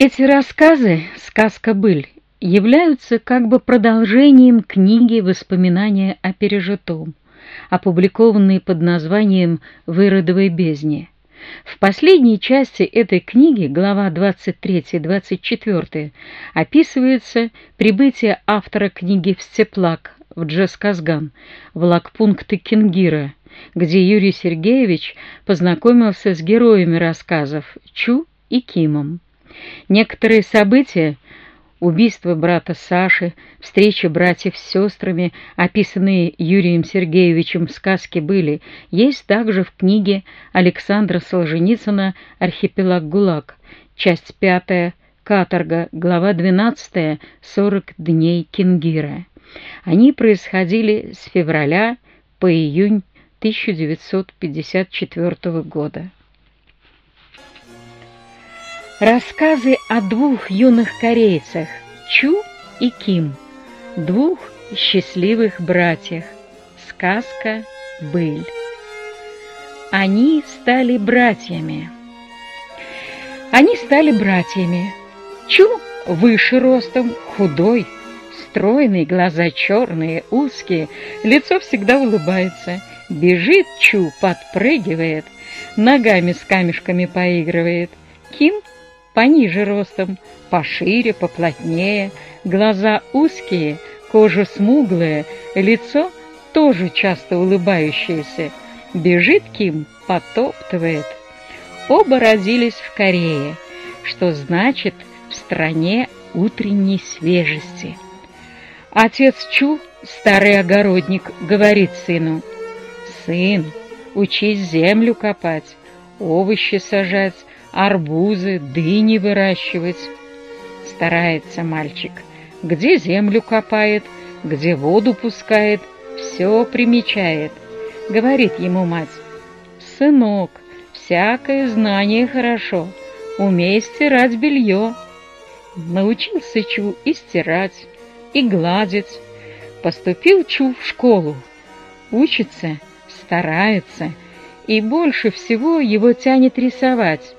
Эти рассказы «Сказка быль» являются как бы продолжением книги «Воспоминания о пережитом», опубликованной под названием «В Иродовой бездне». В последней части этой книги, глава 23-24, описывается прибытие автора книги в Степлак, в Джесказган, в лагпункты Кингира, где Юрий Сергеевич познакомился с героями рассказов Чу и Кимом. Некоторые события убийство брата Саши, встреча братьев с сестрами, описанные Юрием Сергеевичем в сказке были, есть также в книге Александра Солженицына «Архипелаг ГУЛАГ», часть пятая, каторга, глава 12, 40 дней Кингира. Они происходили с февраля по июнь 1954 года. Рассказы о двух юных корейцах Чу и Ким, двух счастливых братьях. Сказка «Быль». Они стали братьями. Они стали братьями. Чу выше ростом, худой, стройный, глаза черные, узкие, лицо всегда улыбается. Бежит Чу, подпрыгивает, ногами с камешками поигрывает. Ким пониже ростом, пошире, поплотнее, глаза узкие, кожа смуглая, лицо тоже часто улыбающееся. Бежит Ким, потоптывает. Оба родились в Корее, что значит в стране утренней свежести. Отец Чу, старый огородник, говорит сыну, «Сын, учись землю копать, овощи сажать, арбузы, дыни выращивать. Старается мальчик, где землю копает, где воду пускает, все примечает. Говорит ему мать, «Сынок, всякое знание хорошо, умей стирать белье». Научился Чу и стирать, и гладить. Поступил Чу в школу. Учится, старается, и больше всего его тянет рисовать.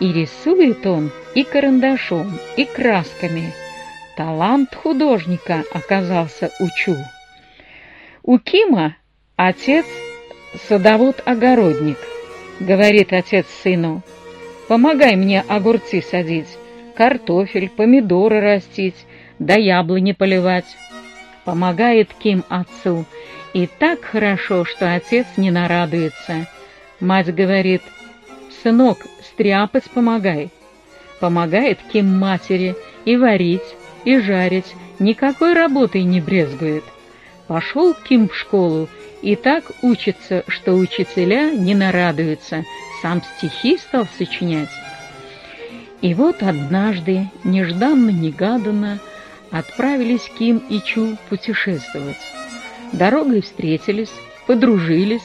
И рисует он и карандашом, и красками. Талант художника оказался у Чу. У Кима отец садовод-огородник. Говорит отец сыну, помогай мне огурцы садить, картофель, помидоры растить, да яблони поливать. Помогает Ким отцу, и так хорошо, что отец не нарадуется. Мать говорит, сынок, стряпать помогай. Помогает Ким матери и варить, и жарить, никакой работой не брезгует. Пошел Ким в школу и так учится, что учителя не нарадуются, сам стихи стал сочинять. И вот однажды, нежданно-негаданно, отправились Ким и Чу путешествовать. Дорогой встретились, подружились,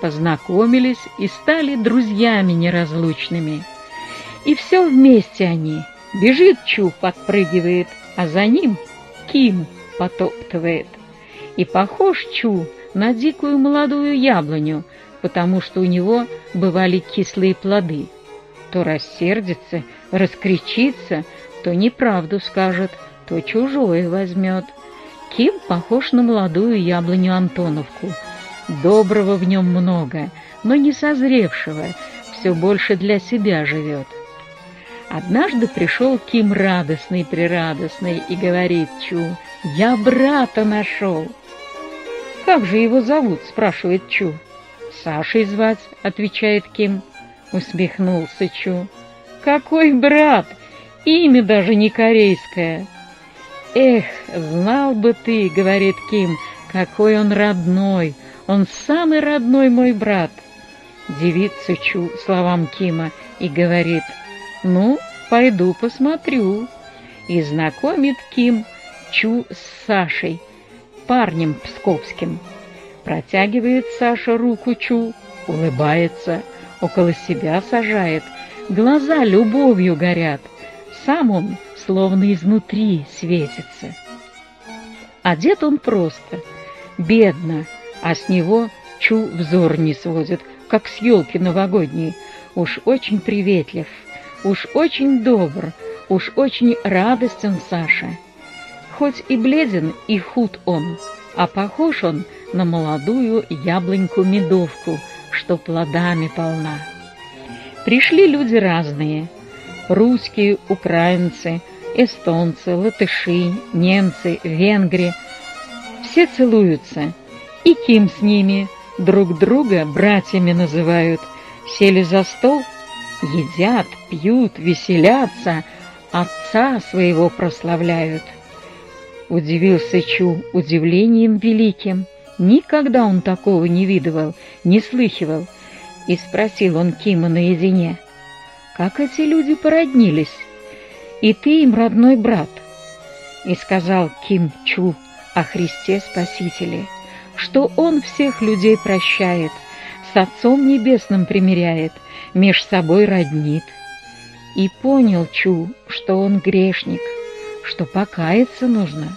познакомились и стали друзьями неразлучными. И все вместе они. Бежит Чу, подпрыгивает, а за ним Ким потоптывает. И похож Чу на дикую молодую яблоню, потому что у него бывали кислые плоды. То рассердится, раскричится, то неправду скажет, то чужое возьмет. Ким похож на молодую яблоню Антоновку — Доброго в нем много, но не созревшего, все больше для себя живет. Однажды пришел Ким радостный-прирадостный и говорит Чу, «Я брата нашел!» «Как же его зовут?» — спрашивает Чу. «Сашей звать», — отвечает Ким. Усмехнулся Чу. «Какой брат! Имя даже не корейское!» «Эх, знал бы ты, — говорит Ким, — какой он родной, он самый родной мой брат. Девица Чу словам Кима и говорит, ну, пойду посмотрю. И знакомит Ким Чу с Сашей, парнем псковским. Протягивает Саша руку Чу, улыбается, около себя сажает, глаза любовью горят. Сам он словно изнутри светится. Одет он просто, бедно, а с него Чу взор не сводит, как с елки новогодней. Уж очень приветлив, уж очень добр, Уж очень радостен Саша. Хоть и бледен, и худ он, а похож он на молодую яблоньку-медовку, что плодами полна. Пришли люди разные — русские, украинцы, эстонцы, латыши, немцы, венгры. Все целуются, и Ким с ними, друг друга братьями называют. Сели за стол, едят, пьют, веселятся, отца своего прославляют. Удивился Чу удивлением великим. Никогда он такого не видывал, не слыхивал. И спросил он Кима наедине, «Как эти люди породнились? И ты им родной брат?» И сказал Ким Чу о Христе Спасителе, что он всех людей прощает, с Отцом Небесным примиряет, меж собой роднит. И понял Чу, что он грешник, что покаяться нужно.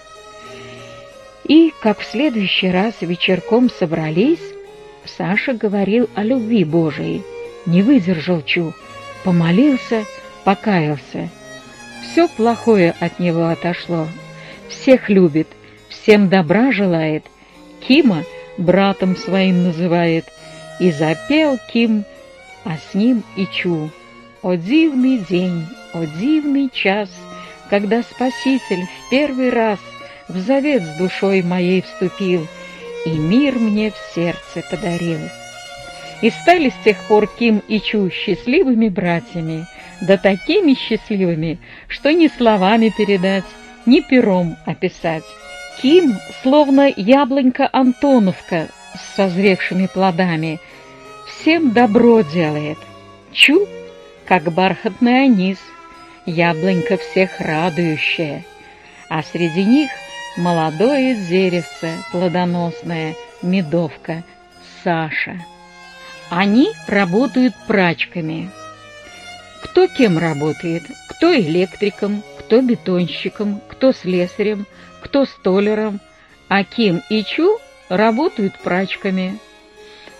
И, как в следующий раз вечерком собрались, Саша говорил о любви Божией, не выдержал Чу, помолился, покаялся. Все плохое от него отошло, всех любит, всем добра желает, Кима братом своим называет, и запел Ким, а с ним и Чу. О дивный день, о дивный час, когда Спаситель в первый раз в завет с душой моей вступил и мир мне в сердце подарил. И стали с тех пор Ким и Чу счастливыми братьями, да такими счастливыми, что ни словами передать, ни пером описать. Ким, словно яблонька Антоновка с созревшими плодами, всем добро делает. Чу, как бархатный анис, яблонька всех радующая, а среди них молодое деревце плодоносное, медовка, Саша. Они работают прачками. Кто кем работает? Кто электриком, кто бетонщиком, кто слесарем, кто столером, а Ким и Чу работают прачками.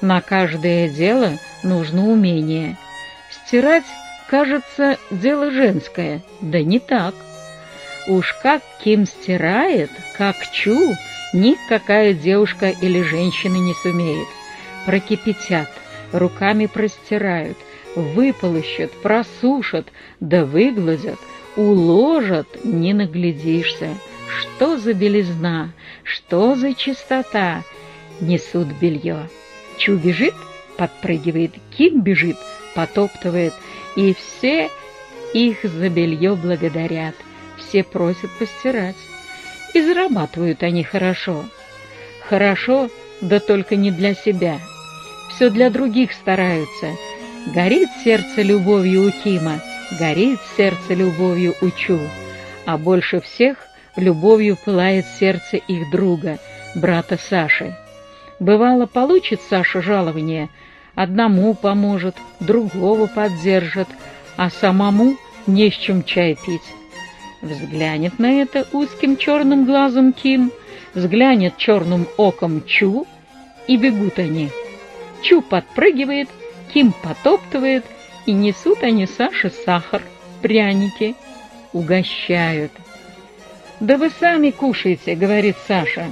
На каждое дело нужно умение. Стирать, кажется, дело женское, да не так. Уж как Ким стирает, как Чу, никакая девушка или женщина не сумеет. Прокипятят, руками простирают, выполощут, просушат, да выгладят, уложат, не наглядишься. Что за белизна, что за чистота! Несут белье. Чу бежит, подпрыгивает, Ким бежит, потоптывает, и все их за белье благодарят все просят постирать. И зарабатывают они хорошо. Хорошо, да только не для себя. Все для других стараются. Горит сердце любовью у Кима, горит сердце любовью у Чу. А больше всех любовью пылает сердце их друга, брата Саши. Бывало, получит Саша жалование, одному поможет, другого поддержит, а самому не с чем чай пить. Взглянет на это узким черным глазом Ким, взглянет черным оком Чу, и бегут они. Чу подпрыгивает, Ким потоптывает, и несут они Саше сахар, пряники, угощают. «Да вы сами кушаете», — говорит Саша.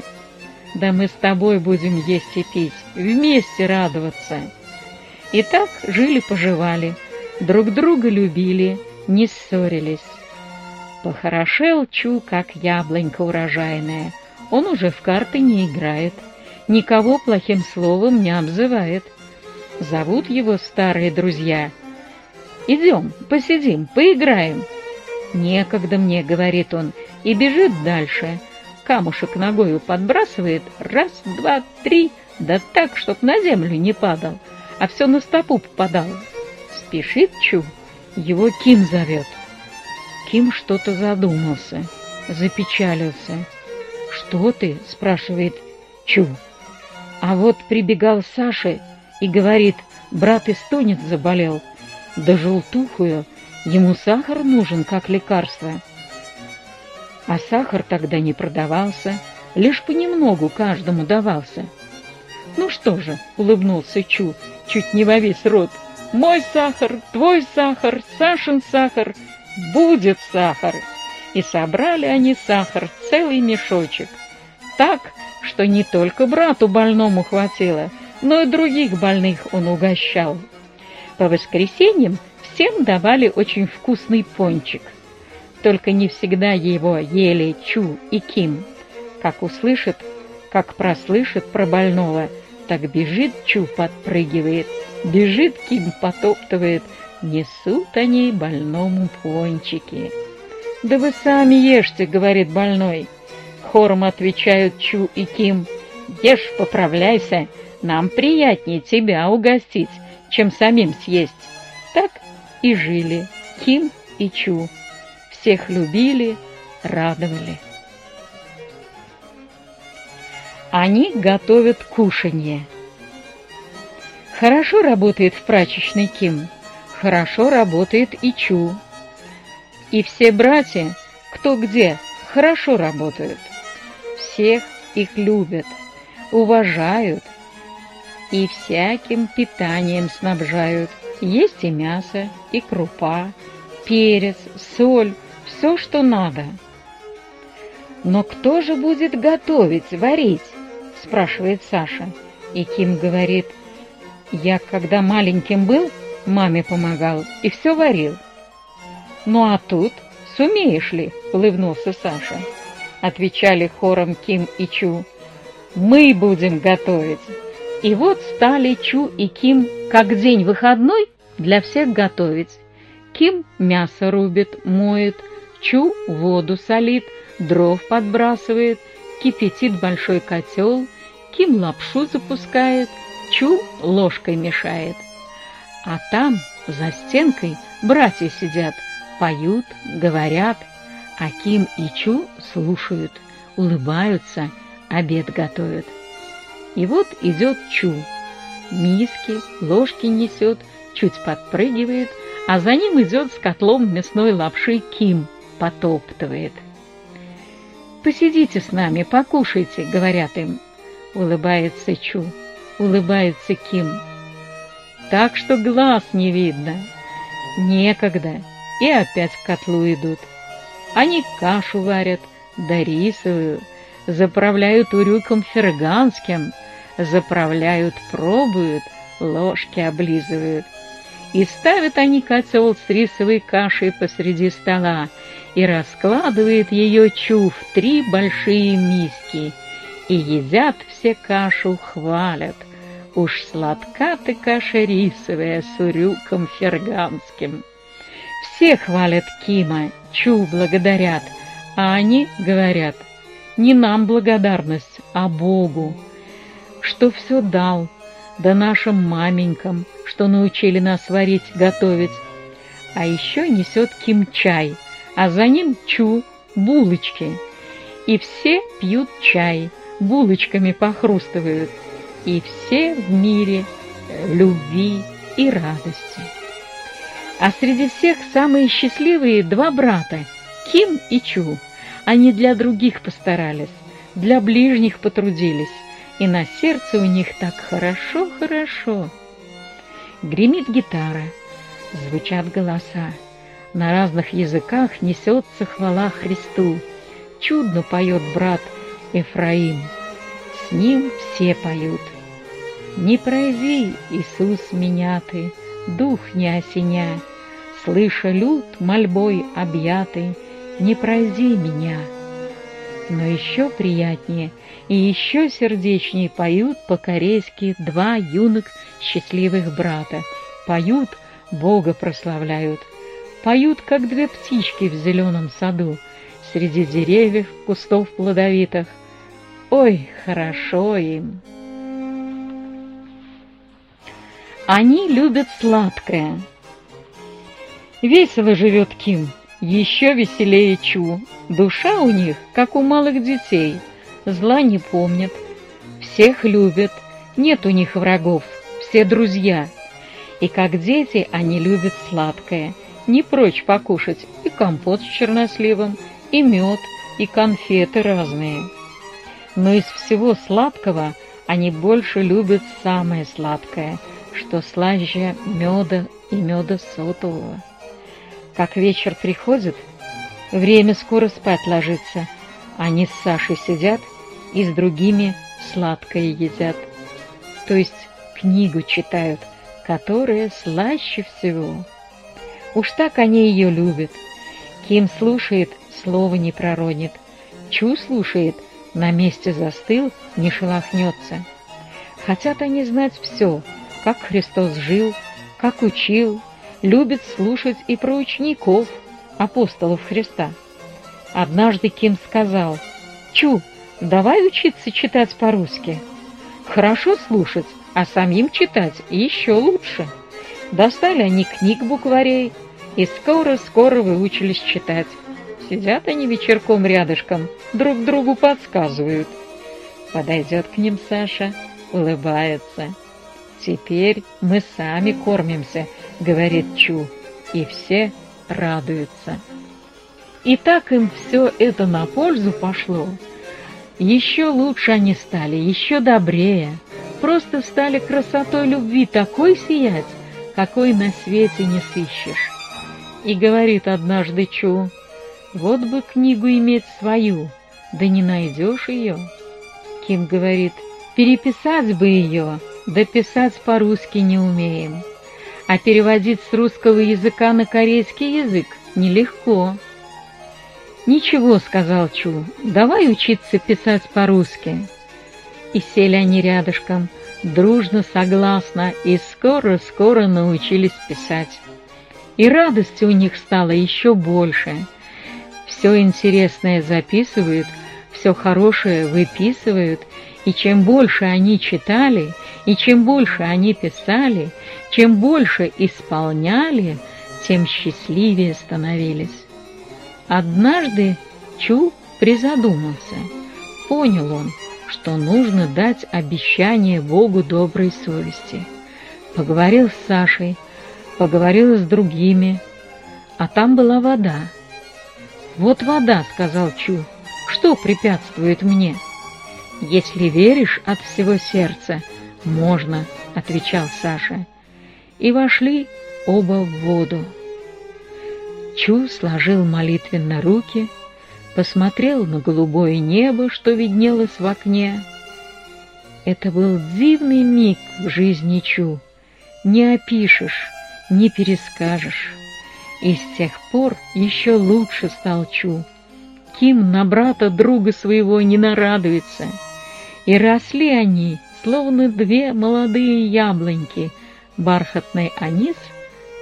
«Да мы с тобой будем есть и пить, вместе радоваться». И так жили-поживали, друг друга любили, не ссорились. Похорошел Чу, как яблонька урожайная. Он уже в карты не играет, никого плохим словом не обзывает. Зовут его старые друзья. «Идем, посидим, поиграем». «Некогда мне», — говорит он, и бежит дальше. Камушек ногою подбрасывает, раз, два, три, да так, чтоб на землю не падал, а все на стопу попадал. Спешит Чу, его Ким зовет. Ким что-то задумался, запечалился. «Что ты?» — спрашивает Чу. А вот прибегал Саша и говорит, брат эстонец заболел, да желтухую, ему сахар нужен как лекарство. А сахар тогда не продавался, лишь понемногу каждому давался. «Ну что же», — улыбнулся Чу, чуть не во весь рот, «мой сахар, твой сахар, Сашин сахар, будет сахар. И собрали они сахар, целый мешочек. Так, что не только брату больному хватило, но и других больных он угощал. По воскресеньям всем давали очень вкусный пончик. Только не всегда его ели Чу и Ким. Как услышит, как прослышит про больного, так бежит Чу, подпрыгивает, бежит Ким, потоптывает, несут они больному пончики. «Да вы сами ешьте», — говорит больной. Хором отвечают Чу и Ким. «Ешь, поправляйся, нам приятнее тебя угостить, чем самим съесть». Так и жили Ким и Чу. Всех любили, радовали. Они готовят кушанье. Хорошо работает в прачечной Ким, хорошо работает и Чу. И все братья, кто где, хорошо работают. Всех их любят, уважают и всяким питанием снабжают. Есть и мясо, и крупа, перец, соль, все, что надо. Но кто же будет готовить, варить? спрашивает Саша. И Ким говорит, я когда маленьким был, маме помогал и все варил. Ну а тут сумеешь ли? улыбнулся Саша. Отвечали хором Ким и Чу. Мы будем готовить. И вот стали Чу и Ким как день выходной для всех готовить. Ким мясо рубит, моет, Чу воду солит, дров подбрасывает, кипятит большой котел, Ким лапшу запускает, Чу ложкой мешает. А там, за стенкой, братья сидят, поют, говорят, а Ким и Чу слушают, улыбаются, обед готовят. И вот идет Чу, миски, ложки несет, чуть подпрыгивает, а за ним идет с котлом мясной лапши Ким, потоптывает. «Посидите с нами, покушайте», — говорят им. Улыбается Чу, улыбается Ким. Так что глаз не видно. Некогда. И опять к котлу идут. Они кашу варят, да рисовую, заправляют урюком ферганским, заправляют, пробуют, ложки облизывают. И ставят они котел с рисовой кашей посреди стола и раскладывает ее чу в три большие миски — и едят все кашу, хвалят. Уж сладка ты каша рисовая с урюком ферганским. Все хвалят Кима, Чу благодарят, а они говорят, не нам благодарность, а Богу, что все дал, да нашим маменькам, что научили нас варить, готовить. А еще несет Ким чай, а за ним Чу булочки. И все пьют чай, булочками похрустывают, и все в мире любви и радости. А среди всех самые счастливые два брата, Ким и Чу. Они для других постарались, для ближних потрудились, и на сердце у них так хорошо-хорошо. Гремит гитара, звучат голоса, на разных языках несется хвала Христу. Чудно поет брат Ефраим. С ним все поют. Не пройди, Иисус меня ты, дух не осеня, Слыша люд мольбой объятый, не пройди меня. Но еще приятнее и еще сердечнее поют по-корейски два юных счастливых брата. Поют, Бога прославляют. Поют, как две птички в зеленом саду, Среди деревьев, кустов плодовитых, Ой, хорошо им. Они любят сладкое. Весело живет Ким, еще веселее Чу. Душа у них, как у малых детей, зла не помнят, всех любят, нет у них врагов, все друзья. И как дети они любят сладкое, не прочь покушать и компот с черносливом, и мед, и конфеты разные но из всего сладкого они больше любят самое сладкое, что слаще меда и меда сотового. Как вечер приходит, время скоро спать ложится. Они с Сашей сидят и с другими сладкое едят. То есть книгу читают, которая слаще всего. Уж так они ее любят. Ким слушает, слова не проронит. Чу слушает, на месте застыл, не шелохнется. Хотят они знать все, как Христос жил, как учил, любит слушать и про учеников, апостолов Христа. Однажды Ким сказал, «Чу, давай учиться читать по-русски. Хорошо слушать, а самим читать еще лучше». Достали они книг букварей и скоро-скоро выучились читать. Сидят они вечерком рядышком, друг другу подсказывают. Подойдет к ним Саша, улыбается. «Теперь мы сами кормимся», — говорит Чу, и все радуются. И так им все это на пользу пошло. Еще лучше они стали, еще добрее, просто стали красотой любви такой сиять, какой на свете не сыщешь. И говорит однажды Чу, вот бы книгу иметь свою, да не найдешь ее. Ким говорит, переписать бы ее, да писать по-русски не умеем. А переводить с русского языка на корейский язык нелегко. «Ничего», — сказал Чу, — «давай учиться писать по-русски». И сели они рядышком, дружно, согласно, и скоро-скоро научились писать. И радости у них стало еще больше. Все интересное записывают, все хорошее выписывают, и чем больше они читали, и чем больше они писали, чем больше исполняли, тем счастливее становились. Однажды Чу призадумался. Понял он, что нужно дать обещание Богу доброй совести. Поговорил с Сашей, поговорил с другими, а там была вода. «Вот вода», — сказал Чу, — «что препятствует мне?» «Если веришь от всего сердца, можно», — отвечал Саша. И вошли оба в воду. Чу сложил молитвенно руки, посмотрел на голубое небо, что виднелось в окне. Это был дивный миг в жизни Чу, не опишешь, не перескажешь. И с тех пор еще лучше стал Чу. Ким на брата друга своего не нарадуется — и росли они, словно две молодые яблоньки, бархатный анис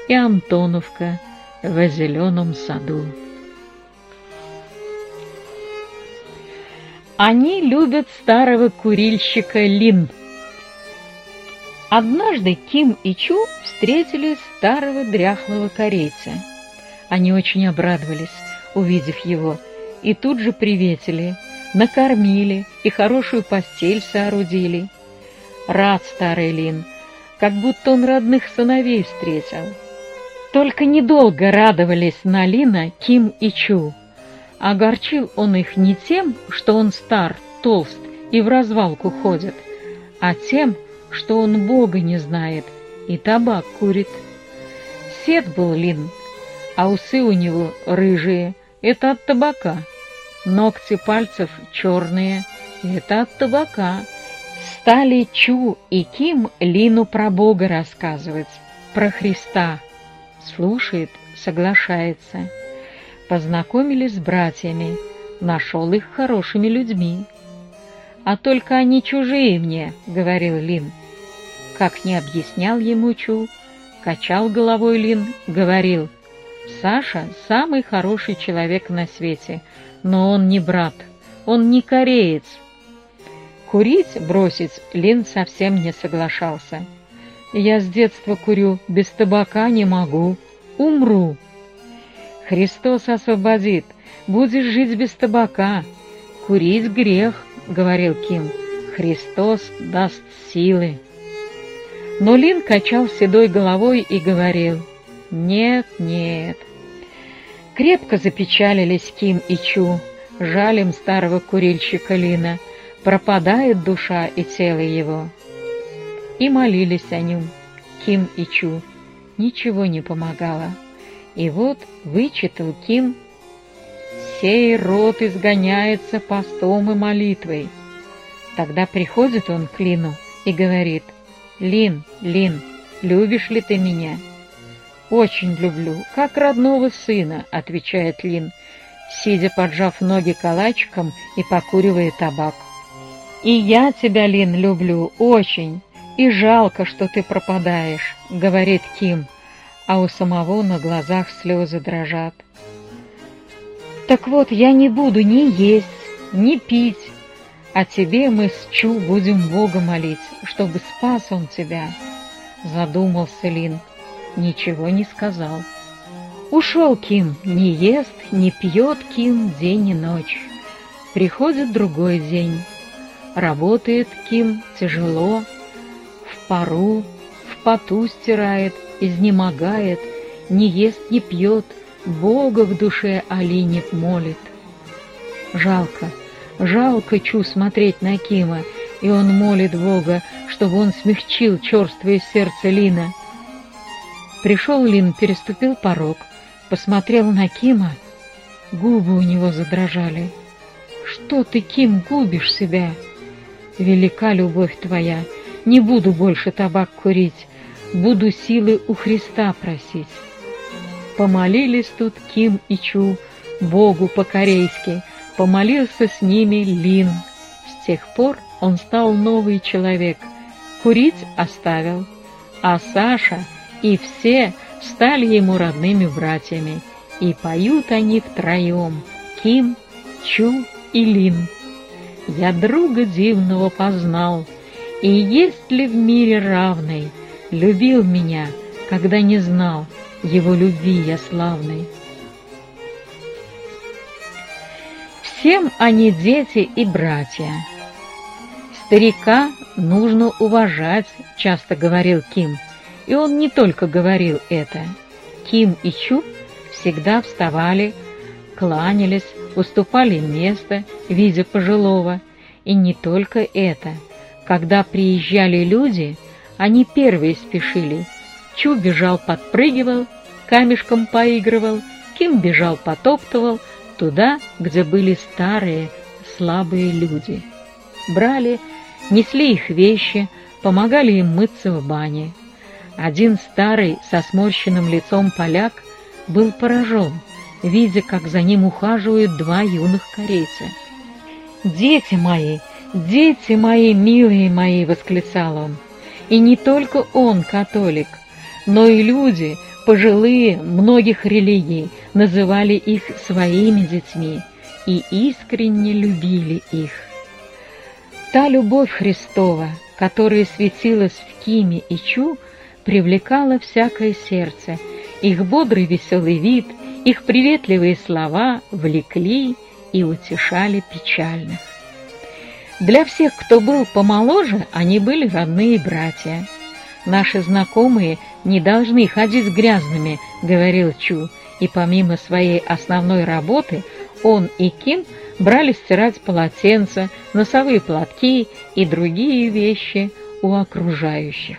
и Антоновка в зеленом саду. Они любят старого курильщика Лин. Однажды Ким и Чу встретили старого дряхлого корейца. Они очень обрадовались, увидев его, и тут же приветили – накормили и хорошую постель соорудили. Рад старый Лин, как будто он родных сыновей встретил. Только недолго радовались на Лина Ким и Чу. Огорчил он их не тем, что он стар, толст и в развалку ходит, а тем, что он Бога не знает и табак курит. Сед был Лин, а усы у него рыжие, это от табака. Ногти пальцев черные, это от табака. Стали Чу и Ким Лину про Бога рассказывать, про Христа. Слушает, соглашается. Познакомились с братьями, нашел их хорошими людьми. «А только они чужие мне», — говорил Лин. Как не объяснял ему Чу, качал головой Лин, говорил, «Саша — самый хороший человек на свете, но он не брат, он не кореец. Курить бросить Лин совсем не соглашался. Я с детства курю, без табака не могу, умру. Христос освободит, будешь жить без табака. Курить грех, говорил Ким, Христос даст силы. Но Лин качал седой головой и говорил, «Нет, нет, Крепко запечалились Ким и Чу, жалем старого курильщика Лина, пропадает душа и тело его. И молились о нем, Ким и Чу, ничего не помогало. И вот вычитал Ким «Сей род изгоняется постом и молитвой». Тогда приходит он к Лину и говорит «Лин, Лин, любишь ли ты меня?» «Очень люблю, как родного сына», — отвечает Лин, сидя поджав ноги калачиком и покуривая табак. «И я тебя, Лин, люблю, очень, и жалко, что ты пропадаешь», — говорит Ким, а у самого на глазах слезы дрожат. «Так вот, я не буду ни есть, ни пить, а тебе мы с Чу будем Бога молить, чтобы спас он тебя», — задумался Лин, ничего не сказал. Ушел Ким, не ест, не пьет Ким день и ночь. Приходит другой день. Работает Ким тяжело, в пару, в поту стирает, изнемогает, не ест, не пьет, Бога в душе Алине молит. Жалко, жалко Чу смотреть на Кима, и он молит Бога, чтобы он смягчил черствое сердце Лина. Пришел Лин, переступил порог, посмотрел на Кима, губы у него задрожали. «Что ты, Ким, губишь себя?» «Велика любовь твоя, не буду больше табак курить, буду силы у Христа просить». Помолились тут Ким и Чу, Богу по-корейски, помолился с ними Лин. С тех пор он стал новый человек, курить оставил, а Саша и все стали ему родными братьями, и поют они втроем — Ким, Чу и Лин. Я друга дивного познал, и есть ли в мире равный, любил меня, когда не знал его любви я славной. Всем они дети и братья. Старика нужно уважать, часто говорил Ким, и он не только говорил это. Ким и Чу всегда вставали, кланялись, уступали место, видя пожилого. И не только это. Когда приезжали люди, они первые спешили. Чу бежал, подпрыгивал, камешком поигрывал, Ким бежал, потоптывал, туда, где были старые, слабые люди. Брали, несли их вещи, помогали им мыться в бане. Один старый со сморщенным лицом поляк был поражен, видя, как за ним ухаживают два юных корейца. «Дети мои, дети мои, милые мои!» — восклицал он. И не только он католик, но и люди, пожилые многих религий, называли их своими детьми и искренне любили их. Та любовь Христова, которая светилась в Киме и Чу, привлекала всякое сердце, их бодрый веселый вид, их приветливые слова влекли и утешали печальных. Для всех, кто был помоложе, они были родные братья. «Наши знакомые не должны ходить грязными», — говорил Чу, и помимо своей основной работы он и Ким брали стирать полотенца, носовые платки и другие вещи у окружающих.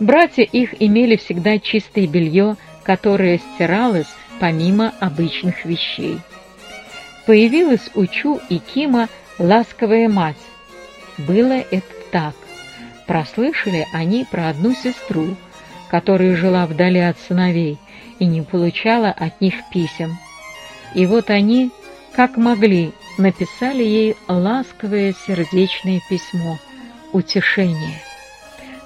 Братья их имели всегда чистое белье, которое стиралось помимо обычных вещей. Появилась у Чу и Кима ласковая мать. Было это так. Прослышали они про одну сестру, которая жила вдали от сыновей и не получала от них писем. И вот они, как могли, написали ей ласковое сердечное письмо, утешение.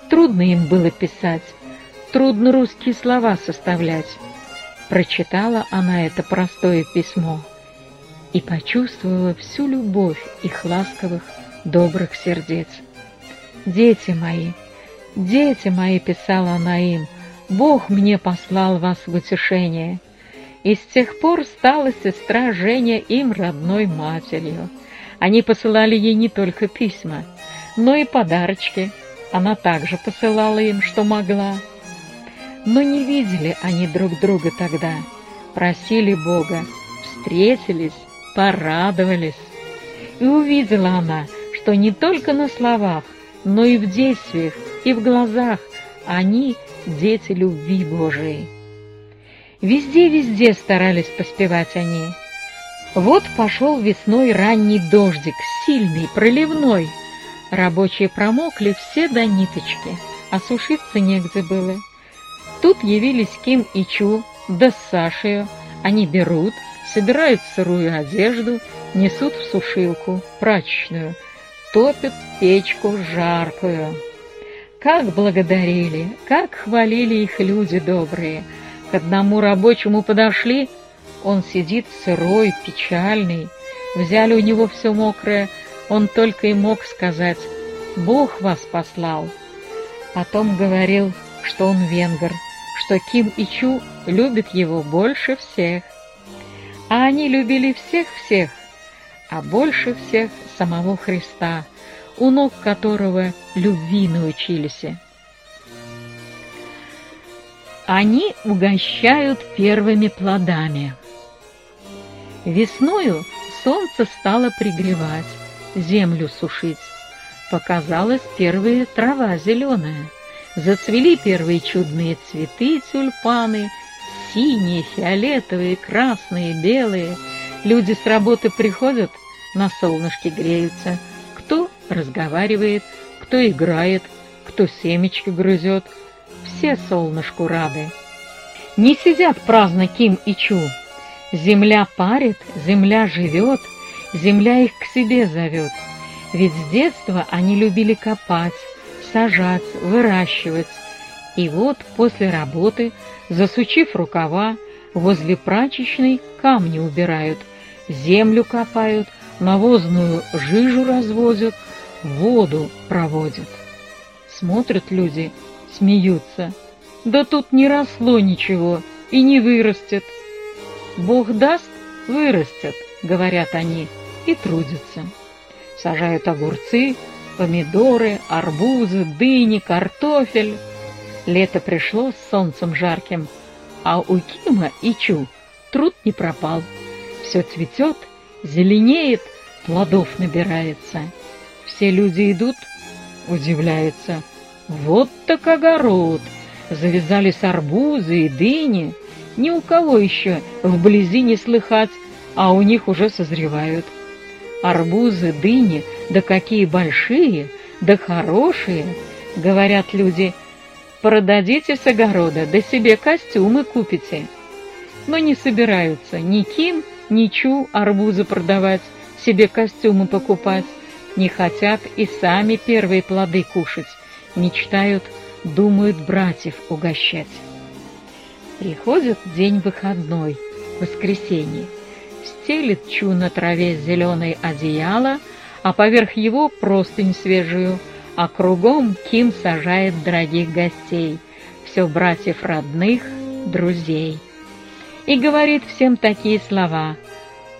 Трудно им было писать, трудно русские слова составлять. Прочитала она это простое письмо и почувствовала всю любовь их ласковых, добрых сердец. «Дети мои, дети мои», — писала она им, — «Бог мне послал вас в утешение». И с тех пор стала сестра Женя им родной матерью. Они посылали ей не только письма, но и подарочки — она также посылала им, что могла. Но не видели они друг друга тогда, просили Бога, встретились, порадовались. И увидела она, что не только на словах, но и в действиях, и в глазах они дети любви Божией. Везде-везде старались поспевать они. Вот пошел весной ранний дождик, сильный, проливной. Рабочие промокли все до ниточки, а сушиться негде было. Тут явились Ким и Чу, да с Сашей. Они берут, собирают сырую одежду, несут в сушилку, прачечную, топят печку жаркую. Как благодарили, как хвалили их люди добрые. К одному рабочему подошли, он сидит сырой, печальный. Взяли у него все мокрое, он только и мог сказать «Бог вас послал». Потом говорил, что он венгер, что Ким и Чу любят его больше всех. А они любили всех-всех, а больше всех самого Христа, у ног которого любви научились. Они угощают первыми плодами. Весною солнце стало пригревать, землю сушить. Показалась первая трава зеленая. Зацвели первые чудные цветы тюльпаны, синие, фиолетовые, красные, белые. Люди с работы приходят, на солнышке греются. Кто разговаривает, кто играет, кто семечки грызет. Все солнышку рады. Не сидят праздно Ким и Чу. Земля парит, земля живет, земля их к себе зовет. Ведь с детства они любили копать, сажать, выращивать. И вот после работы, засучив рукава, возле прачечной камни убирают, землю копают, навозную жижу развозят, воду проводят. Смотрят люди, смеются. Да тут не росло ничего и не вырастет. Бог даст, вырастет, говорят они, и трудятся. Сажают огурцы, помидоры, арбузы, дыни, картофель. Лето пришло с солнцем жарким, а у Кима и Чу труд не пропал. Все цветет, зеленеет, плодов набирается. Все люди идут, удивляются. Вот так огород! Завязались арбузы и дыни. Ни у кого еще вблизи не слыхать, а у них уже созревают. Арбузы, дыни, да какие большие, да хорошие, говорят люди. Продадите с огорода, да себе костюмы купите. Но не собираются ни Ким, ни Чу арбузы продавать, себе костюмы покупать. Не хотят и сами первые плоды кушать, мечтают, думают братьев угощать. Приходит день выходной, воскресенье. Стелит Чу на траве зеленое одеяло, а поверх его простынь свежую, а кругом Ким сажает дорогих гостей, все братьев родных, друзей. И говорит всем такие слова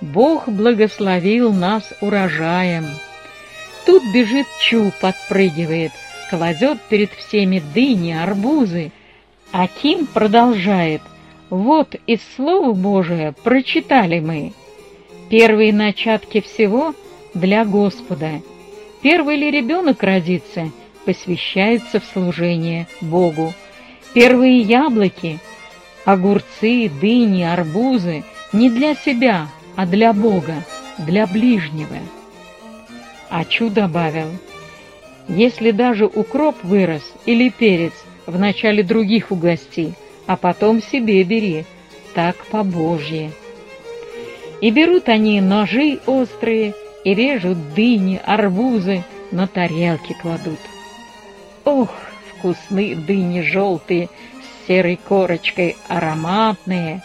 «Бог благословил нас урожаем». Тут бежит Чу, подпрыгивает, кладет перед всеми дыни, арбузы, Аким продолжает. Вот из Слова Божия прочитали мы. Первые начатки всего для Господа. Первый ли ребенок родится, посвящается в служение Богу. Первые яблоки, огурцы, дыни, арбузы не для себя, а для Бога, для ближнего. Ачу добавил, если даже укроп вырос или перец – Вначале других угости, а потом себе бери, так по-божье. И берут они ножи острые, и режут дыни, арбузы, на тарелки кладут. Ох, вкусные дыни желтые, с серой корочкой, ароматные.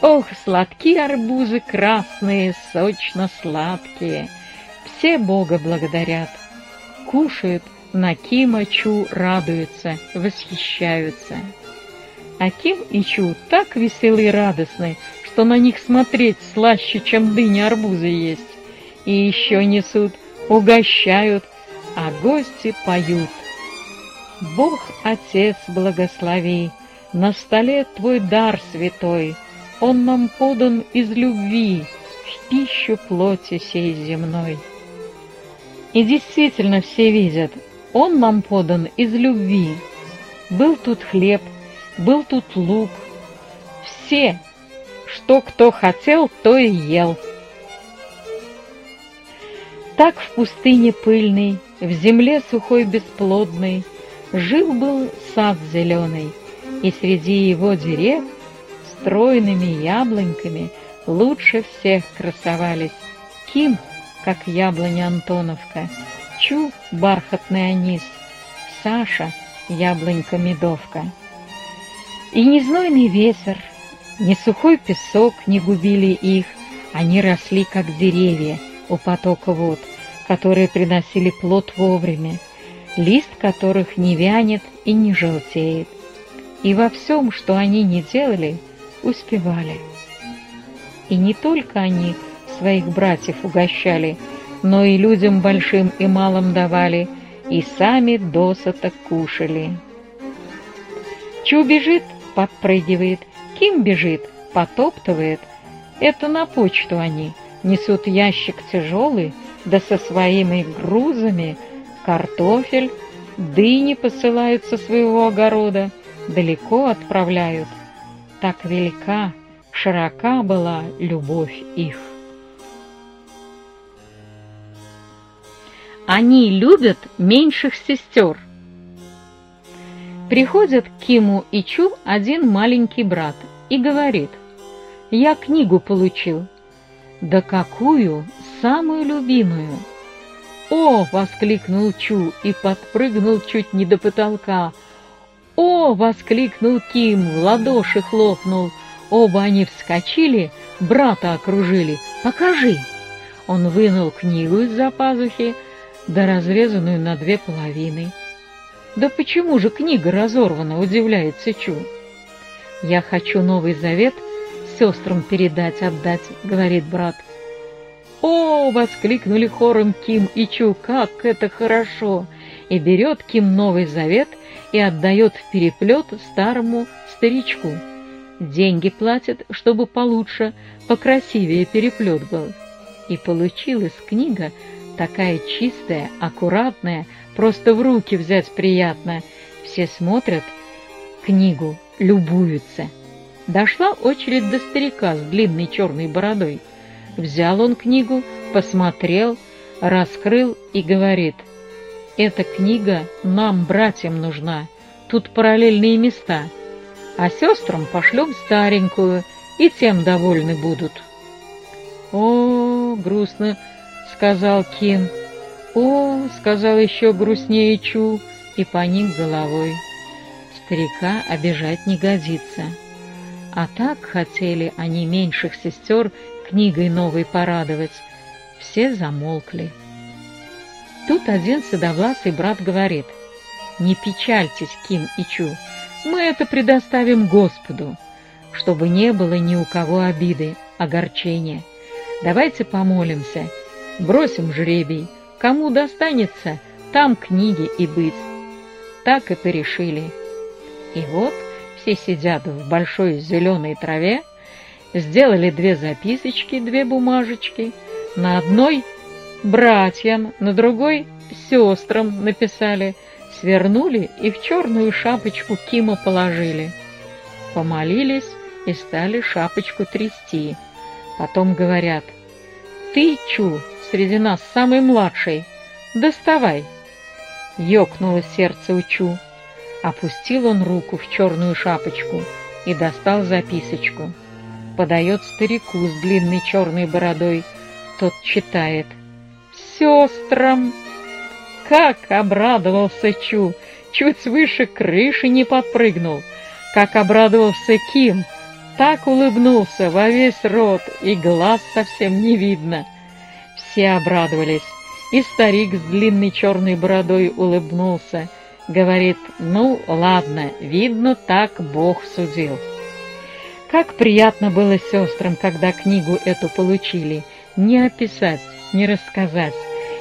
Ох, сладкие арбузы красные, сочно-сладкие. Все Бога благодарят. Кушают, на Кима Чу радуются, восхищаются. А Ким и Чу так веселы и радостны, что на них смотреть слаще, чем дыни арбузы есть. И еще несут, угощают, а гости поют. Бог Отец благослови, на столе Твой дар святой, Он нам подан из любви, в пищу плоти сей земной. И действительно все видят, он нам подан из любви. Был тут хлеб, был тут лук. все, что кто хотел, то и ел. Так в пустыне пыльной, в земле сухой бесплодной, Жил-был сад зеленый, и среди его дерев Стройными яблоньками лучше всех красовались Ким, как яблоня Антоновка, Чу — бархатный анис, Саша — яблонька-медовка. И ни знойный ветер, ни сухой песок не губили их, Они росли, как деревья у потока вод, Которые приносили плод вовремя, лист которых не вянет и не желтеет. И во всем, что они не делали, успевали. И не только они своих братьев угощали, но и людям большим и малым давали, и сами досыта кушали. Чу бежит, подпрыгивает, Ким бежит, потоптывает. Это на почту они несут ящик тяжелый, да со своими грузами картофель, дыни посылают со своего огорода, далеко отправляют. Так велика, широка была любовь их. Они любят меньших сестер. Приходит к Киму Чу один маленький брат и говорит, «Я книгу получил». «Да какую? Самую любимую!» «О!» — воскликнул Чу и подпрыгнул чуть не до потолка. «О!» — воскликнул Ким, в ладоши хлопнул. Оба они вскочили, брата окружили. «Покажи!» Он вынул книгу из-за пазухи, да разрезанную на две половины. «Да почему же книга разорвана?» — удивляется Чу. «Я хочу Новый Завет сестрам передать, отдать», — говорит брат. «О!» — воскликнули хором Ким и Чу, «как это хорошо!» И берет Ким Новый Завет и отдает в переплет старому старичку. Деньги платят, чтобы получше, покрасивее переплет был. И получилась книга такая чистая, аккуратная, просто в руки взять приятно. Все смотрят книгу, любуются. Дошла очередь до старика с длинной черной бородой. Взял он книгу, посмотрел, раскрыл и говорит, «Эта книга нам, братьям, нужна, тут параллельные места, а сестрам пошлем старенькую, и тем довольны будут». «О, грустно», — сказал Кин. «О», — сказал еще грустнее Чу, и поник головой. Старика обижать не годится. А так хотели они меньших сестер книгой новой порадовать. Все замолкли. Тут один седовласый брат говорит, «Не печальтесь, Ким и Чу, мы это предоставим Господу, чтобы не было ни у кого обиды, огорчения. Давайте помолимся, бросим жребий, кому достанется, там книги и быть». Так и порешили. И вот все сидят в большой зеленой траве, Сделали две записочки, две бумажечки. На одной братьям, на другой сестрам написали, свернули и в черную шапочку Кима положили. Помолились и стали шапочку трясти. Потом говорят, «Ты, Чу, среди нас самый младший, доставай!» Ёкнуло сердце у Чу. Опустил он руку в черную шапочку и достал записочку подает старику с длинной черной бородой. Тот читает. «Сестрам!» Как обрадовался Чу! Чуть выше крыши не подпрыгнул. Как обрадовался Ким! Так улыбнулся во весь рот, и глаз совсем не видно. Все обрадовались, и старик с длинной черной бородой улыбнулся. Говорит, ну ладно, видно, так Бог судил. Как приятно было сестрам, когда книгу эту получили. Не описать, не рассказать.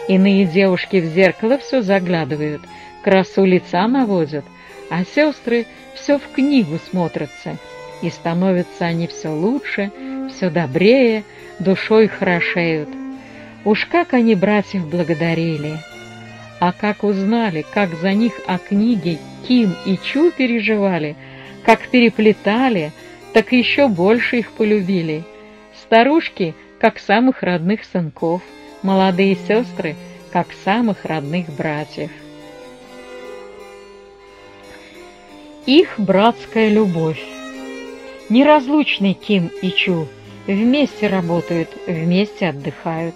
Иные девушки в зеркало все заглядывают, красу лица наводят, а сестры все в книгу смотрятся. И становятся они все лучше, все добрее, душой хорошеют. Уж как они братьев благодарили! А как узнали, как за них о книге Ким и Чу переживали, как переплетали — так еще больше их полюбили. Старушки, как самых родных сынков, молодые сестры, как самых родных братьев. Их братская любовь. Неразлучный Ким и Чу вместе работают, вместе отдыхают.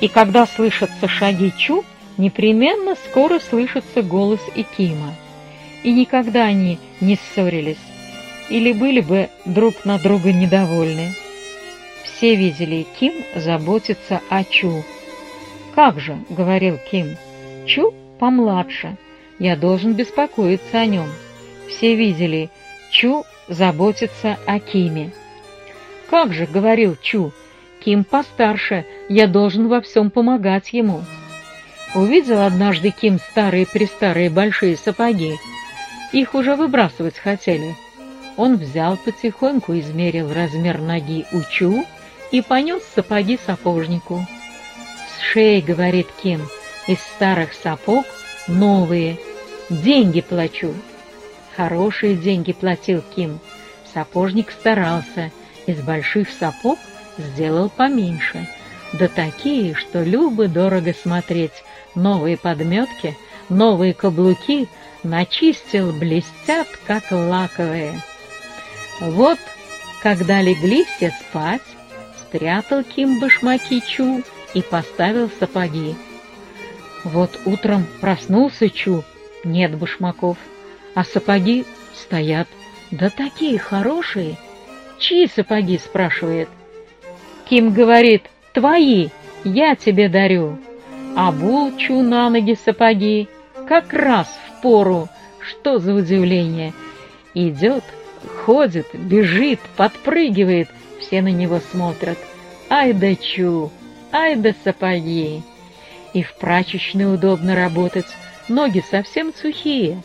И когда слышатся шаги Чу, непременно скоро слышится голос и Кима. И никогда они не ссорились, или были бы друг на друга недовольны. Все видели, Ким заботится о Чу. «Как же», — говорил Ким, — «Чу помладше, я должен беспокоиться о нем». Все видели, Чу заботится о Киме. «Как же», — говорил Чу, — «Ким постарше, я должен во всем помогать ему». Увидел однажды Ким старые-престарые большие сапоги. Их уже выбрасывать хотели. Он взял потихоньку, измерил размер ноги у Чу и понес сапоги сапожнику. «С шеи, — говорит Ким, — из старых сапог новые. Деньги плачу». Хорошие деньги платил Ким. Сапожник старался, из больших сапог сделал поменьше. Да такие, что любо дорого смотреть. Новые подметки, новые каблуки начистил, блестят, как лаковые. Вот, когда легли все спать, спрятал Ким башмаки Чу и поставил сапоги. Вот утром проснулся Чу, нет башмаков, а сапоги стоят. Да такие хорошие. Чьи сапоги, спрашивает. Ким говорит, твои, я тебе дарю. А Булчу на ноги сапоги, как раз в пору. Что за удивление? Идет, ходит, бежит, подпрыгивает, все на него смотрят. Ай да чу, ай да сапоги. И в прачечной удобно работать, ноги совсем сухие.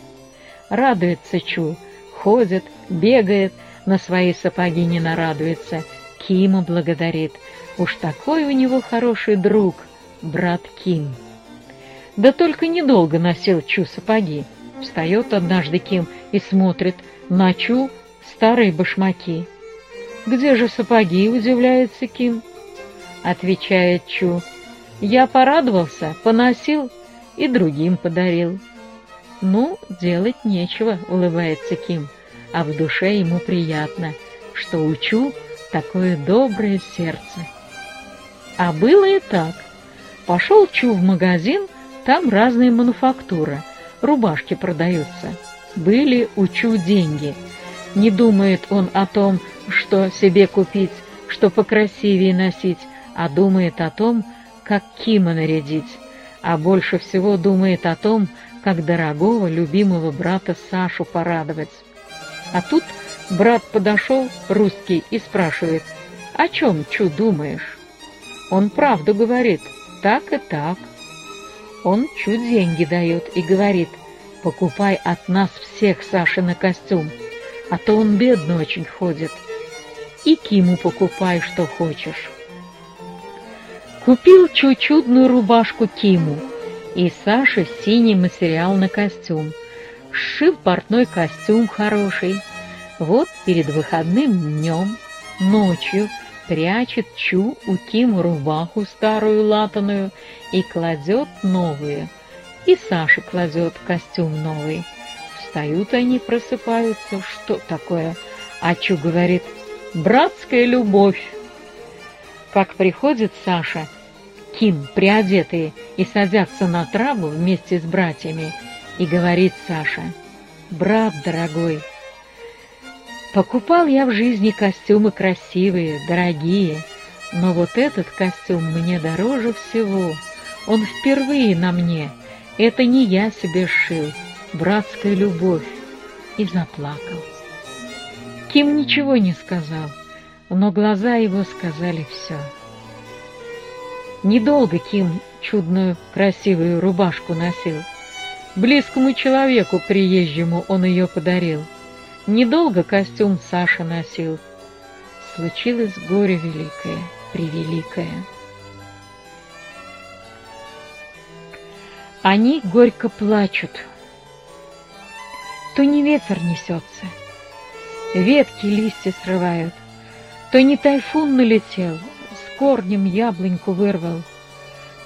Радуется чу, ходит, бегает, на свои сапоги не нарадуется. Кима благодарит. Уж такой у него хороший друг, брат Ким. Да только недолго носил Чу сапоги. Встает однажды Ким и смотрит на Чу старые башмаки. «Где же сапоги?» — удивляется Ким. Отвечает Чу. «Я порадовался, поносил и другим подарил». «Ну, делать нечего», — улыбается Ким, а в душе ему приятно, что у Чу такое доброе сердце. А было и так. Пошел Чу в магазин, там разные мануфактуры, рубашки продаются. Были у Чу деньги — не думает он о том, что себе купить, что покрасивее носить, а думает о том, как Кима нарядить, а больше всего думает о том, как дорогого, любимого брата Сашу порадовать. А тут брат подошел, русский, и спрашивает, «О чем, Чу, думаешь?» Он правду говорит, так и так. Он Чу деньги дает и говорит, «Покупай от нас всех Саши на костюм» а то он бедно очень ходит. И Киму покупай, что хочешь. Купил чудную рубашку Киму и Саше синий материал на костюм. Сшил портной костюм хороший. Вот перед выходным днем, ночью, прячет Чу у Киму рубаху старую латаную и кладет новую. И Саша кладет костюм новый. Встают они, просыпаются. Что такое? Ачу говорит, братская любовь. Как приходит Саша, Ким, приодетые, и садятся на траву вместе с братьями, и говорит Саша, «Брат дорогой, покупал я в жизни костюмы красивые, дорогие, но вот этот костюм мне дороже всего. Он впервые на мне, это не я себе сшил, братская любовь, и заплакал. Ким ничего не сказал, но глаза его сказали все. Недолго Ким чудную красивую рубашку носил. Близкому человеку приезжему он ее подарил. Недолго костюм Саша носил. Случилось горе великое, превеликое. Они горько плачут, то не ветер несется, ветки листья срывают. То не тайфун налетел, с корнем яблоньку вырвал,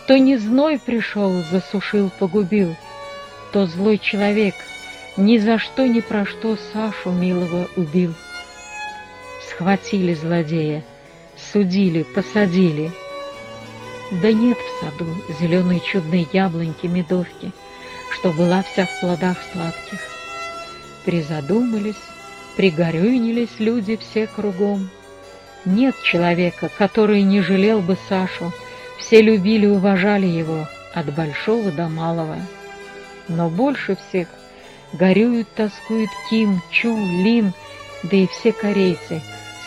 то не зной пришел, засушил, погубил, то злой человек ни за что ни про что Сашу милого убил. Схватили злодея, судили, посадили. Да нет в саду зеленой чудной яблоньки медовки, что была вся в плодах сладких. Призадумались, пригорюнились люди все кругом. Нет человека, который не жалел бы Сашу, все любили и уважали его от большого до малого. Но больше всех горюют, тоскуют Ким, Чу, Лин, да и все корейцы,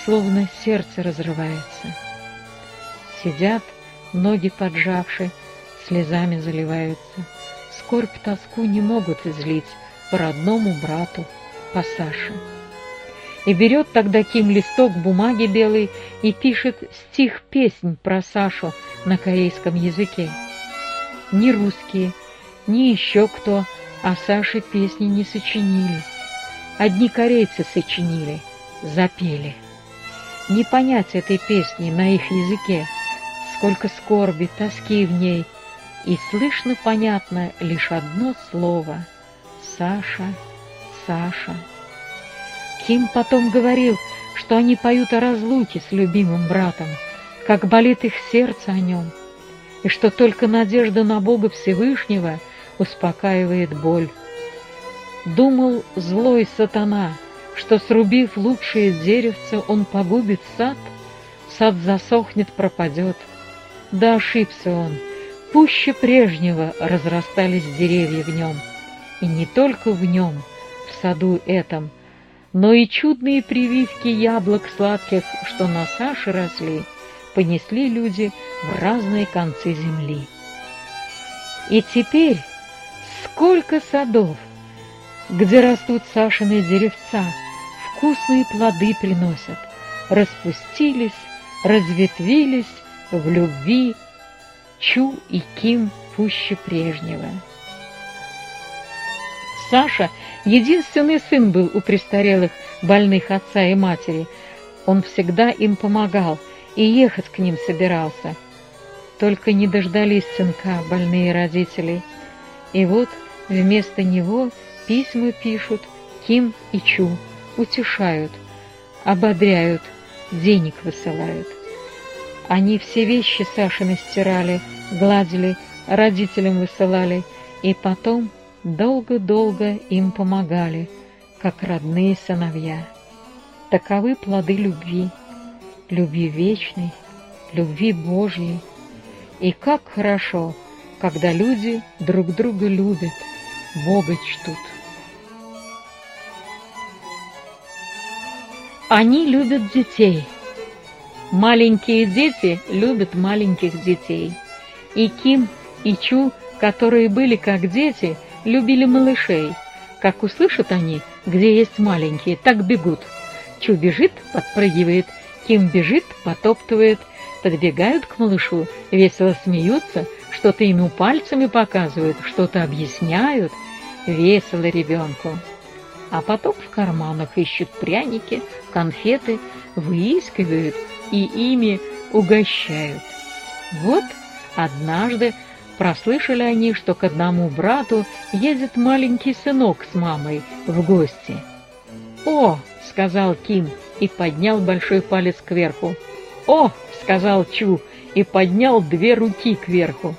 словно сердце разрывается. Сидят, ноги поджавши, слезами заливаются. Скорбь, тоску не могут излить по родному брату, по Саше. И берет тогда Ким листок бумаги белый и пишет стих-песнь про Сашу на корейском языке. Ни русские, ни еще кто о Саше песни не сочинили. Одни корейцы сочинили, запели. Не понять этой песни на их языке, сколько скорби, тоски в ней, и слышно понятно лишь одно слово — Саша, Саша. Ким потом говорил, что они поют о разлуке с любимым братом, как болит их сердце о нем, и что только надежда на Бога Всевышнего успокаивает боль. Думал злой сатана, что, срубив лучшее деревце, он погубит сад, сад засохнет, пропадет. Да ошибся он, пуще прежнего разрастались деревья в нем, и не только в нем, в саду этом, но и чудные прививки яблок сладких, что на Саше росли, понесли люди в разные концы земли. И теперь сколько садов, где растут Сашины деревца, вкусные плоды приносят, распустились, разветвились в любви Чу и Ким пуще прежнего. Саша единственный сын был у престарелых больных отца и матери. Он всегда им помогал и ехать к ним собирался. Только не дождались сынка больные родители. И вот вместо него письма пишут Ким и Чу, утешают, ободряют, денег высылают. Они все вещи Сашины стирали, гладили, родителям высылали, и потом долго-долго им помогали, как родные сыновья. Таковы плоды любви, любви вечной, любви Божьей. И как хорошо, когда люди друг друга любят, Бога чтут. Они любят детей. Маленькие дети любят маленьких детей. И Ким, и Чу, которые были как дети, любили малышей. Как услышат они, где есть маленькие, так бегут. Чу бежит, подпрыгивает, Ким бежит, потоптывает, подбегают к малышу, весело смеются, что-то ему пальцами показывают, что-то объясняют. Весело ребенку. А потом в карманах ищут пряники, конфеты, выискивают и ими угощают. Вот однажды Прослышали они, что к одному брату едет маленький сынок с мамой в гости. «О!» — сказал Ким и поднял большой палец кверху. «О!» — сказал Чу и поднял две руки кверху.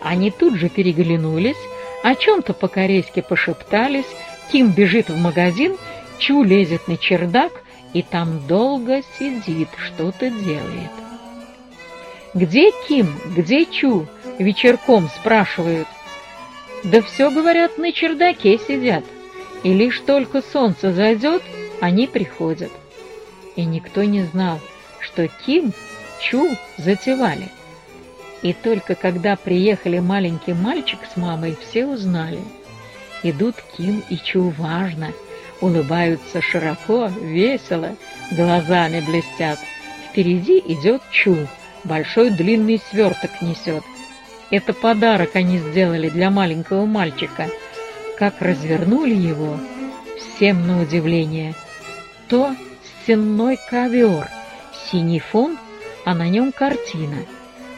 Они тут же переглянулись, о чем-то по-корейски пошептались, Ким бежит в магазин, Чу лезет на чердак и там долго сидит, что-то делает. «Где Ким? Где Чу?» вечерком спрашивают. Да все, говорят, на чердаке сидят, и лишь только солнце зайдет, они приходят. И никто не знал, что Ким Чу затевали. И только когда приехали маленький мальчик с мамой, все узнали. Идут Ким и Чу важно, улыбаются широко, весело, глазами блестят. Впереди идет Чу, большой длинный сверток несет — это подарок они сделали для маленького мальчика. Как развернули его, всем на удивление. то стенной ковер, синий фон, а на нем картина,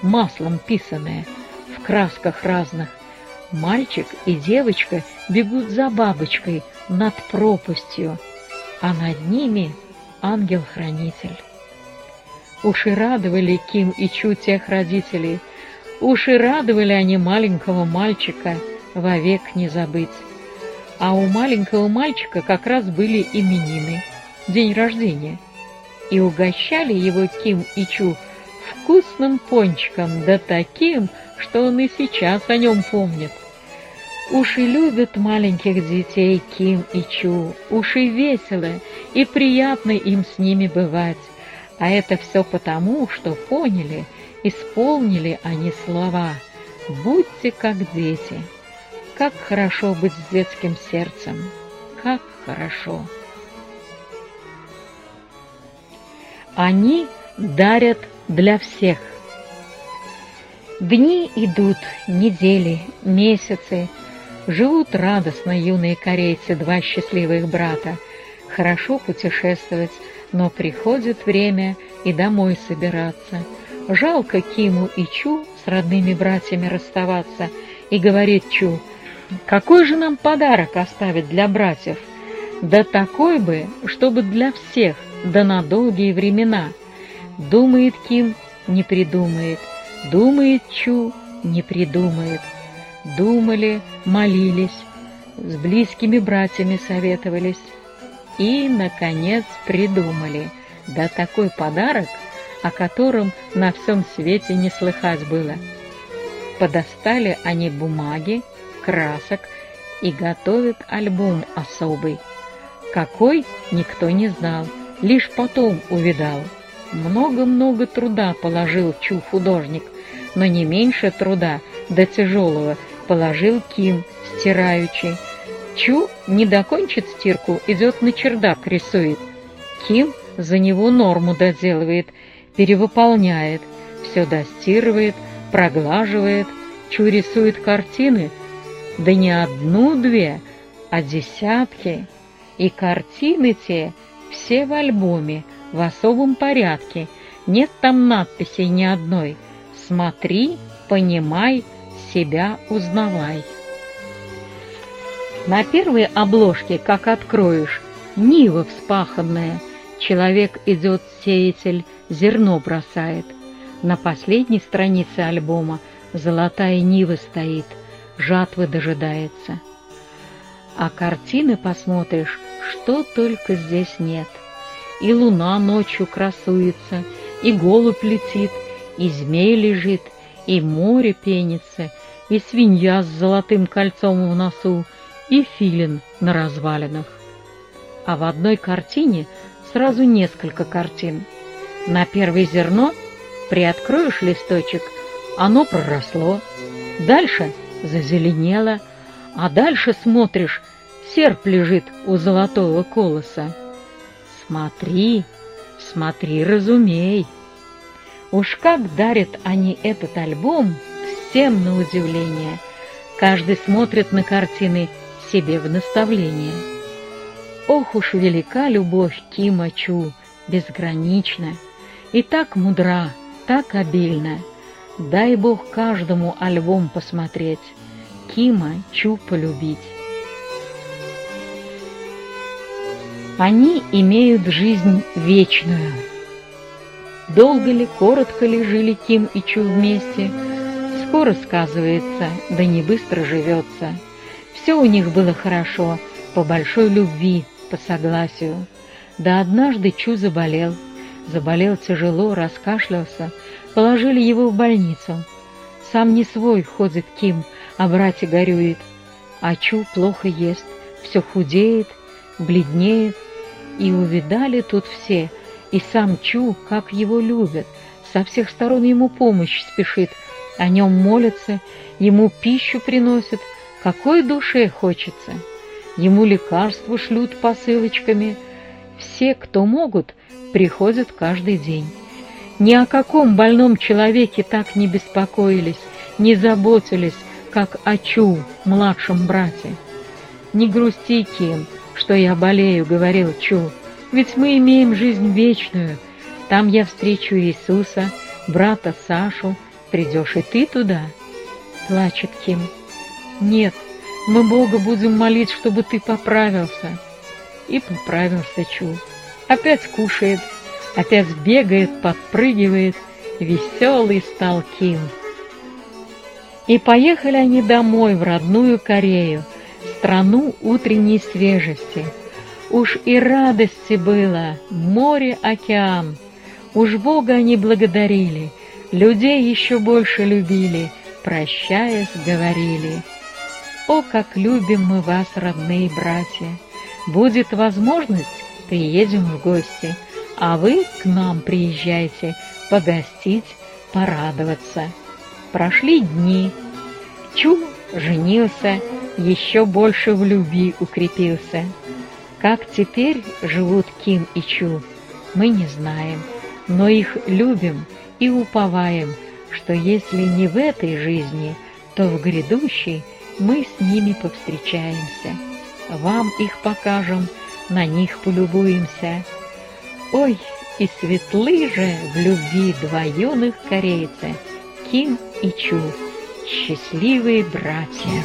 маслом писанная, в красках разных. Мальчик и девочка бегут за бабочкой над пропастью, а над ними ангел-хранитель. Уж и радовали Ким и Чу тех родителей, уж и радовали они маленького мальчика вовек не забыть. А у маленького мальчика как раз были именины, день рождения, и угощали его Ким и Чу вкусным пончиком, да таким, что он и сейчас о нем помнит. Уж и любят маленьких детей Ким и Чу, уж и весело и приятно им с ними бывать. А это все потому, что поняли, исполнили они слова «Будьте как дети». Как хорошо быть с детским сердцем, как хорошо. Они дарят для всех. Дни идут, недели, месяцы, живут радостно юные корейцы, два счастливых брата. Хорошо путешествовать, но приходит время и домой собираться. Жалко Киму и Чу с родными братьями расставаться, и говорит Чу, какой же нам подарок оставить для братьев? Да такой бы, чтобы для всех, да на долгие времена. Думает Ким, не придумает, думает Чу, не придумает. Думали, молились, с близкими братьями советовались и, наконец, придумали. Да такой подарок, о котором на всем свете не слыхать было. Подостали они бумаги, красок и готовят альбом особый. Какой, никто не знал, лишь потом увидал. Много-много труда положил Чу художник, но не меньше труда, до тяжелого, положил Ким, стираючи. Чу не докончит стирку, идет на чердак, рисует. Ким за него норму доделывает, перевыполняет, все достирывает, проглаживает. Чу рисует картины, да не одну-две, а десятки. И картины те все в альбоме, в особом порядке. Нет там надписей ни одной. Смотри, понимай, себя узнавай. На первой обложке, как откроешь, нива вспаханная, человек идет сеятель, зерно бросает. На последней странице альбома золотая нива стоит, жатвы дожидается. А картины посмотришь, что только здесь нет. И луна ночью красуется, и голубь летит, и змей лежит, и море пенится, и свинья с золотым кольцом в носу, и филин на развалинах. А в одной картине сразу несколько картин. На первое зерно приоткроешь листочек, оно проросло, дальше зазеленело, а дальше смотришь, серп лежит у золотого колоса. Смотри, смотри, разумей. Уж как дарят они этот альбом, всем на удивление. Каждый смотрит на картины себе в наставление. Ох уж велика любовь Кима Чу, безгранична, и так мудра, так обильна. Дай Бог каждому альбом посмотреть, Кима Чу полюбить. Они имеют жизнь вечную. Долго ли, коротко ли жили Ким и Чу вместе, скоро сказывается, да не быстро живется. Все у них было хорошо, по большой любви, по согласию. Да однажды Чу заболел, заболел тяжело, раскашлялся, положили его в больницу. Сам не свой ходит Ким, а братья горюет. А Чу плохо ест, все худеет, бледнеет. И увидали тут все — и сам Чу, как его любят, со всех сторон ему помощь спешит, о нем молятся, ему пищу приносят, какой душе хочется. Ему лекарства шлют посылочками. Все, кто могут, приходят каждый день. Ни о каком больном человеке так не беспокоились, не заботились, как о Чу, младшем брате. «Не грусти, Ким, что я болею», — говорил Чу, Ведь мы имеем жизнь вечную. Там я встречу Иисуса, брата Сашу. Придешь и ты туда?» Плачет Ким. «Нет, мы Бога будем молить, чтобы ты поправился». И поправился Чу. Опять кушает, опять бегает, подпрыгивает. Веселый стал Ким. И поехали они домой, в родную Корею, страну утренней свежести. Уж и радости было, море, океан. Уж Бога они благодарили, людей еще больше любили, прощаясь, говорили. О, как любим мы вас, родные братья! Будет возможность, приедем в гости, а вы к нам приезжайте погостить, порадоваться. Прошли дни. Чу женился, еще больше в любви укрепился. Как теперь живут Ким и Чу, мы не знаем, но их любим и уповаем, что если не в этой жизни, то в грядущей мы с ними повстречаемся. Вам их покажем, на них полюбуемся. Ой, и светлы же в любви два юных корейца, Ким и Чу, счастливые братья.